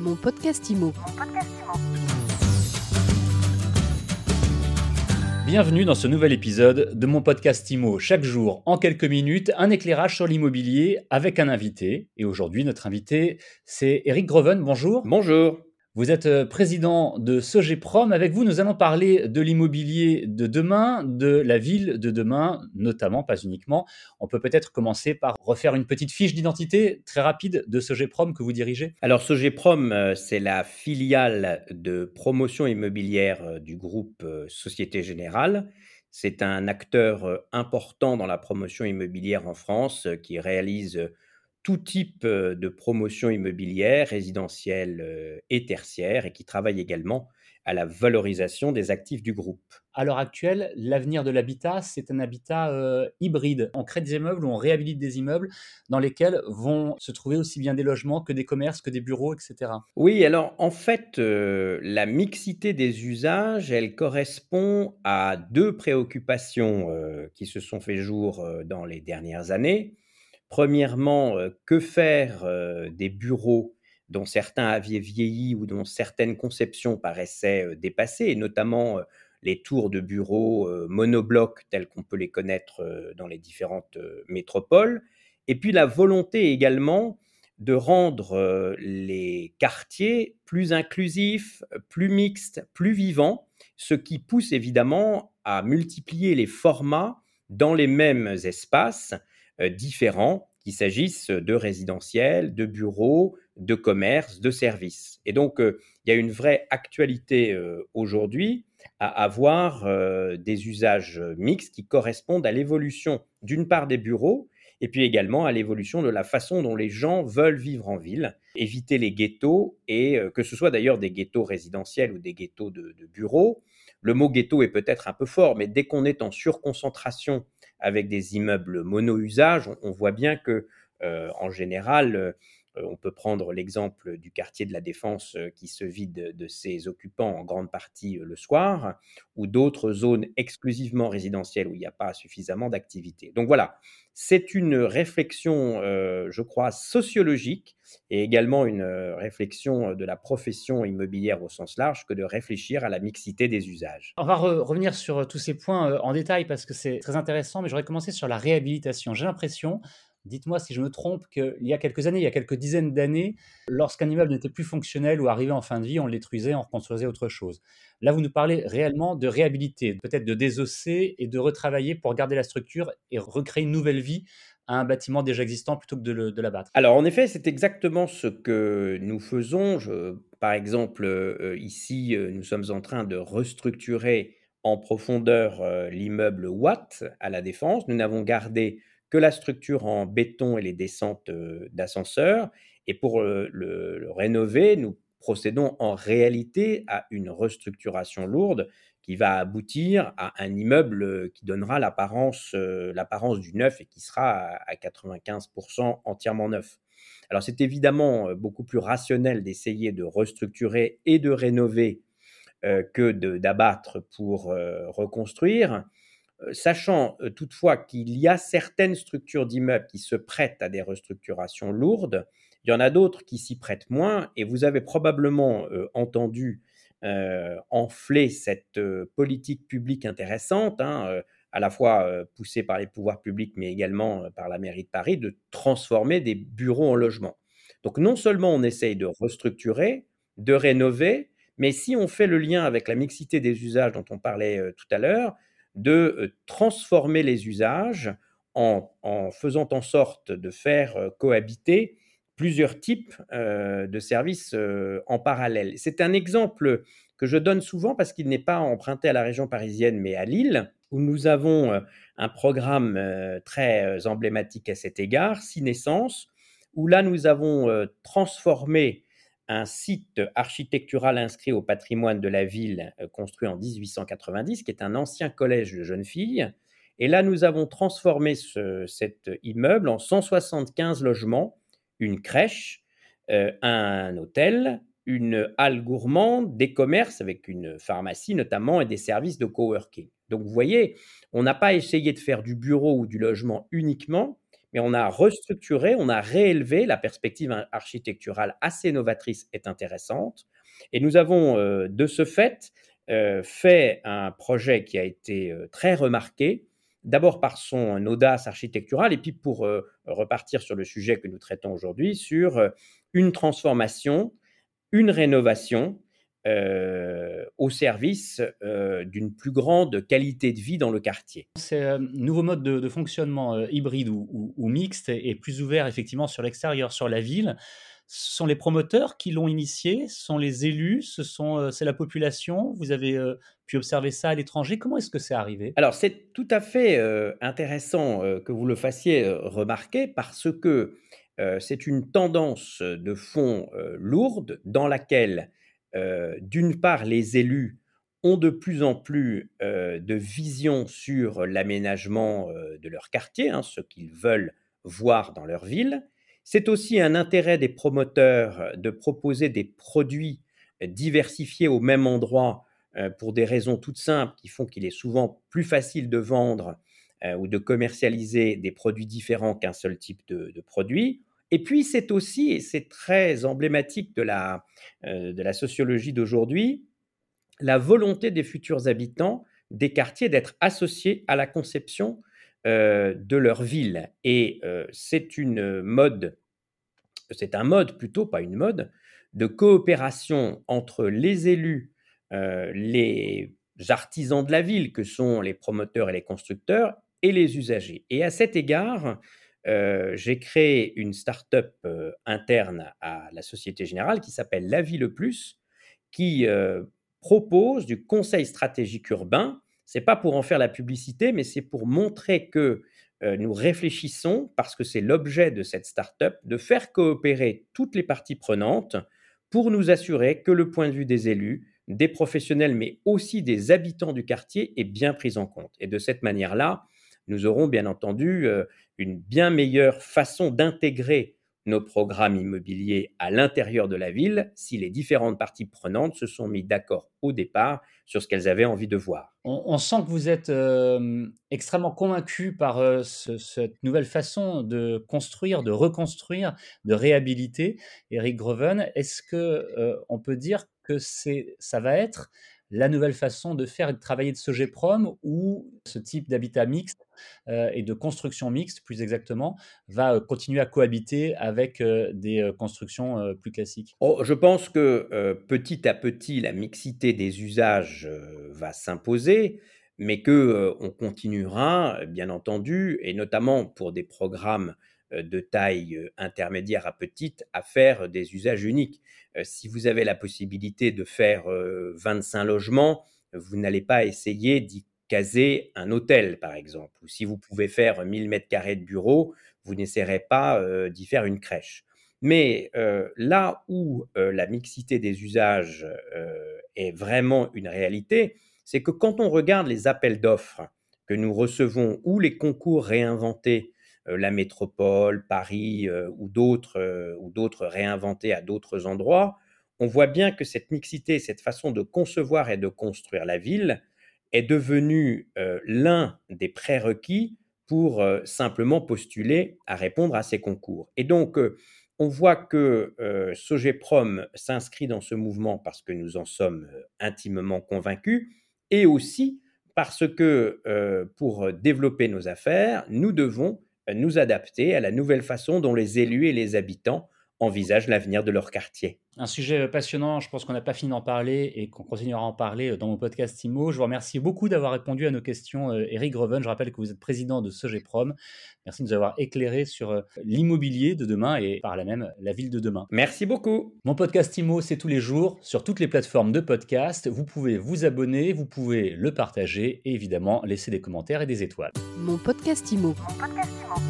Mon podcast IMO. Bienvenue dans ce nouvel épisode de mon podcast IMO. Chaque jour, en quelques minutes, un éclairage sur l'immobilier avec un invité. Et aujourd'hui, notre invité, c'est Eric Groven. Bonjour. Bonjour. Vous êtes euh, président de Sogeprom. Avec vous, nous allons parler de l'immobilier de demain, de la ville de demain, notamment, pas uniquement. On peut peut-être commencer par refaire une petite fiche d'identité très rapide de Sogeprom que vous dirigez. Alors, Sogeprom, euh, c'est la filiale de promotion immobilière euh, du groupe Société Générale. C'est un acteur important dans la promotion immobilière en France qui réalise tout type de promotion immobilière, résidentielle et tertiaire, et qui travaille également à la valorisation des actifs du groupe. À l'heure actuelle, l'avenir de l'habitat, c'est un habitat hybride. On crée des immeubles ou on réhabilite des immeubles dans lesquels vont se trouver aussi bien des logements que des commerces, que des bureaux, etc. Oui, alors en fait, la mixité des usages, elle correspond à deux préoccupations qui se sont fait jour dans les dernières années. Premièrement, euh, que faire euh, des bureaux dont certains avaient vieilli ou dont certaines conceptions paraissaient euh, dépassées, et notamment les tours de bureaux monoblocs tels qu'on peut les connaître dans les différentes métropoles, et puis la volonté également de rendre les quartiers plus inclusifs, plus mixtes, plus vivants, ce qui pousse évidemment à multiplier les formats dans les mêmes espaces différents, qu'il s'agisse de résidentiels, de bureaux, de commerces, de services. Et donc, euh, il y a une vraie actualité euh, aujourd'hui à avoir des usages mixtes qui correspondent à l'évolution d'une part des bureaux et puis également à l'évolution de la façon dont les gens veulent vivre en ville, éviter les ghettos et que ce soit d'ailleurs des ghettos résidentiels ou des ghettos de, de bureaux. Le mot ghetto est peut-être un peu fort, mais dès qu'on est en surconcentration avec des immeubles mono-usage, on, voit bien que, euh, en général, euh, on peut prendre l'exemple du quartier de la Défense euh, qui se vide de ses occupants en grande partie le soir, ou d'autres zones exclusivement résidentielles où il n'y a pas suffisamment d'activité. Donc voilà, c'est une réflexion, je crois, sociologique et également une réflexion de la profession immobilière au sens large que de réfléchir à la mixité des usages. On va revenir sur tous ces points en détail parce que c'est très intéressant, mais j'aurais commencé sur la réhabilitation. J'ai l'impression Dites-moi si je me trompe qu'il y a quelques années, il y a quelques dizaines d'années, lorsqu'un immeuble n'était plus fonctionnel ou arrivait en fin de vie, on le détruisait, on reconstruisait autre chose. Là, vous nous parlez réellement de réhabiliter, peut-être de désosser et de retravailler pour garder la structure et recréer une nouvelle vie à un bâtiment déjà existant plutôt que de, l'abattre. Alors en effet, c'est exactement ce que nous faisons. par exemple, euh, ici, euh, nous sommes en train de restructurer en profondeur euh, l'immeuble Watt à la Défense. Nous n'avons gardé que la structure en béton et les descentes d'ascenseurs. Et pour le, rénover, nous procédons en réalité à une restructuration lourde qui va aboutir à un immeuble qui donnera l'apparence du neuf et qui sera à 95% entièrement neuf. Alors c'est évidemment beaucoup plus rationnel d'essayer de restructurer et de rénover que d'abattre pour reconstruire. Euh, sachant euh, toutefois qu'il y a certaines structures d'immeubles qui se prêtent à des restructurations lourdes, il y en a d'autres qui s'y prêtent moins, et vous avez probablement euh, entendu enfler cette politique publique intéressante, hein, à la fois poussée par les pouvoirs publics, mais également par la mairie de Paris, de transformer des bureaux en logements. Donc non seulement on essaye de restructurer, de rénover, mais si on fait le lien avec la mixité des usages dont on parlait tout à l'heure, de transformer les usages en, faisant en sorte de faire cohabiter plusieurs types de services en parallèle. C'est un exemple que je donne souvent parce qu'il n'est pas emprunté à la région parisienne mais à Lille, où nous avons un programme très emblématique à cet égard, Naissances, où là nous avons transformé un site architectural inscrit au patrimoine de la ville euh, construit en 1890, qui est un ancien collège de jeunes filles. Et là, nous avons transformé cet immeuble en 175 logements, une crèche, euh, un hôtel, une halle gourmande, des commerces avec une pharmacie notamment et des services de coworking. Donc vous voyez, on n'a pas essayé de faire du bureau ou du logement uniquement, mais on a restructuré, on a réélevé. La perspective architecturale assez novatrice est intéressante. Et nous avons, euh, de ce fait, euh, fait un projet qui a été euh, très remarqué, d'abord par son audace architecturale, et puis pour repartir sur le sujet que nous traitons aujourd'hui, sur une transformation, une rénovation euh, au service euh, d'une plus grande qualité de vie dans le quartier. C'est un nouveau mode de, fonctionnement euh, hybride ou, mixte et, plus ouvert effectivement sur l'extérieur, sur la ville. Ce sont les promoteurs qui l'ont initié, ce sont les élus, ce sont, c'est la population. Vous avez pu observer ça à l'étranger. Comment est-ce que c'est arrivé? Alors c'est tout à fait intéressant que vous le fassiez remarquer parce que c'est une tendance de fond lourde dans laquelle euh, d'une part, les élus ont de plus en plus euh, de vision sur l'aménagement euh, de leur quartier, hein, ce qu'ils veulent voir dans leur ville. C'est aussi un intérêt des promoteurs de proposer des produits diversifiés au même endroit pour des raisons toutes simples qui font qu'il est souvent plus facile de vendre ou de commercialiser des produits différents qu'un seul type de, de produit. Et puis, c'est aussi, et c'est très emblématique de la, euh, de la sociologie d'aujourd'hui, la volonté des futurs habitants des quartiers d'être associés à la conception euh, de leur ville. Et euh, c'est une mode, c'est un mode plutôt, pas une mode, de coopération entre les élus, les artisans de la ville, que sont les promoteurs et les constructeurs, et les usagers. Et à cet égard, j'ai créé une start-up interne à la Société Générale qui s'appelle La Vie le Plus, qui propose du conseil stratégique urbain. C'est pas pour en faire la publicité, mais c'est pour montrer que nous réfléchissons, parce que c'est l'objet de cette start-up, de faire coopérer toutes les parties prenantes pour nous assurer que le point de vue des élus, des professionnels, mais aussi des habitants du quartier est bien pris en compte. Et de cette manière-là, nous aurons bien entendu une bien meilleure façon d'intégrer nos programmes immobiliers à l'intérieur de la ville si les différentes parties prenantes se sont mis d'accord au départ sur ce qu'elles avaient envie de voir. On, sent que vous êtes extrêmement convaincu par cette nouvelle façon de construire, de reconstruire, de réhabiliter. Eric Greven, est-ce que on peut dire que ça va être la nouvelle façon de faire et de travailler de ce GPROM ou ce type d'habitat mixte euh, et de construction mixte, plus exactement, va euh, continuer à cohabiter avec euh, des constructions plus classiques. Oh, Je pense que petit à petit, la mixité des usages va s'imposer, mais que on continuera, bien entendu, et notamment pour des programmes de taille intermédiaire à petite à faire des usages uniques. Si vous avez la possibilité de faire 25 logements, vous n'allez pas essayer d'y caser un hôtel, par exemple. Ou si vous pouvez faire 1000 mètres carrés de bureau, vous n'essaierez pas d'y faire une crèche. Mais là où la mixité des usages est vraiment une réalité, c'est que quand on regarde les appels d'offres que nous recevons ou les concours réinventés euh, la métropole, Paris euh, ou d'autres euh, ou d'autres réinventés à d'autres endroits, on voit bien que cette mixité, cette façon de concevoir et de construire la ville est devenue l'un des prérequis pour simplement postuler à répondre à ces concours. Et donc, on voit que Sogeprom s'inscrit dans ce mouvement parce que nous en sommes intimement convaincus et aussi parce que pour développer nos affaires, nous devons nous adapter à la nouvelle façon dont les élus et les habitants envisagent l'avenir de leur quartier. Un sujet passionnant, je pense qu'on n'a pas fini d'en parler et qu'on continuera à en parler dans mon podcast IMO. Je vous remercie beaucoup d'avoir répondu à nos questions, euh, Eric Greven. Je rappelle que vous êtes président de Sogeprom. Merci de nous avoir éclairé sur euh, l'immobilier de demain et par là même la ville de demain. Merci beaucoup. Mon podcast IMO, c'est tous les jours sur toutes les plateformes de podcast. Vous pouvez vous abonner, vous pouvez le partager et évidemment laisser des commentaires et des étoiles. Mon podcast IMO. Mon podcast IMO.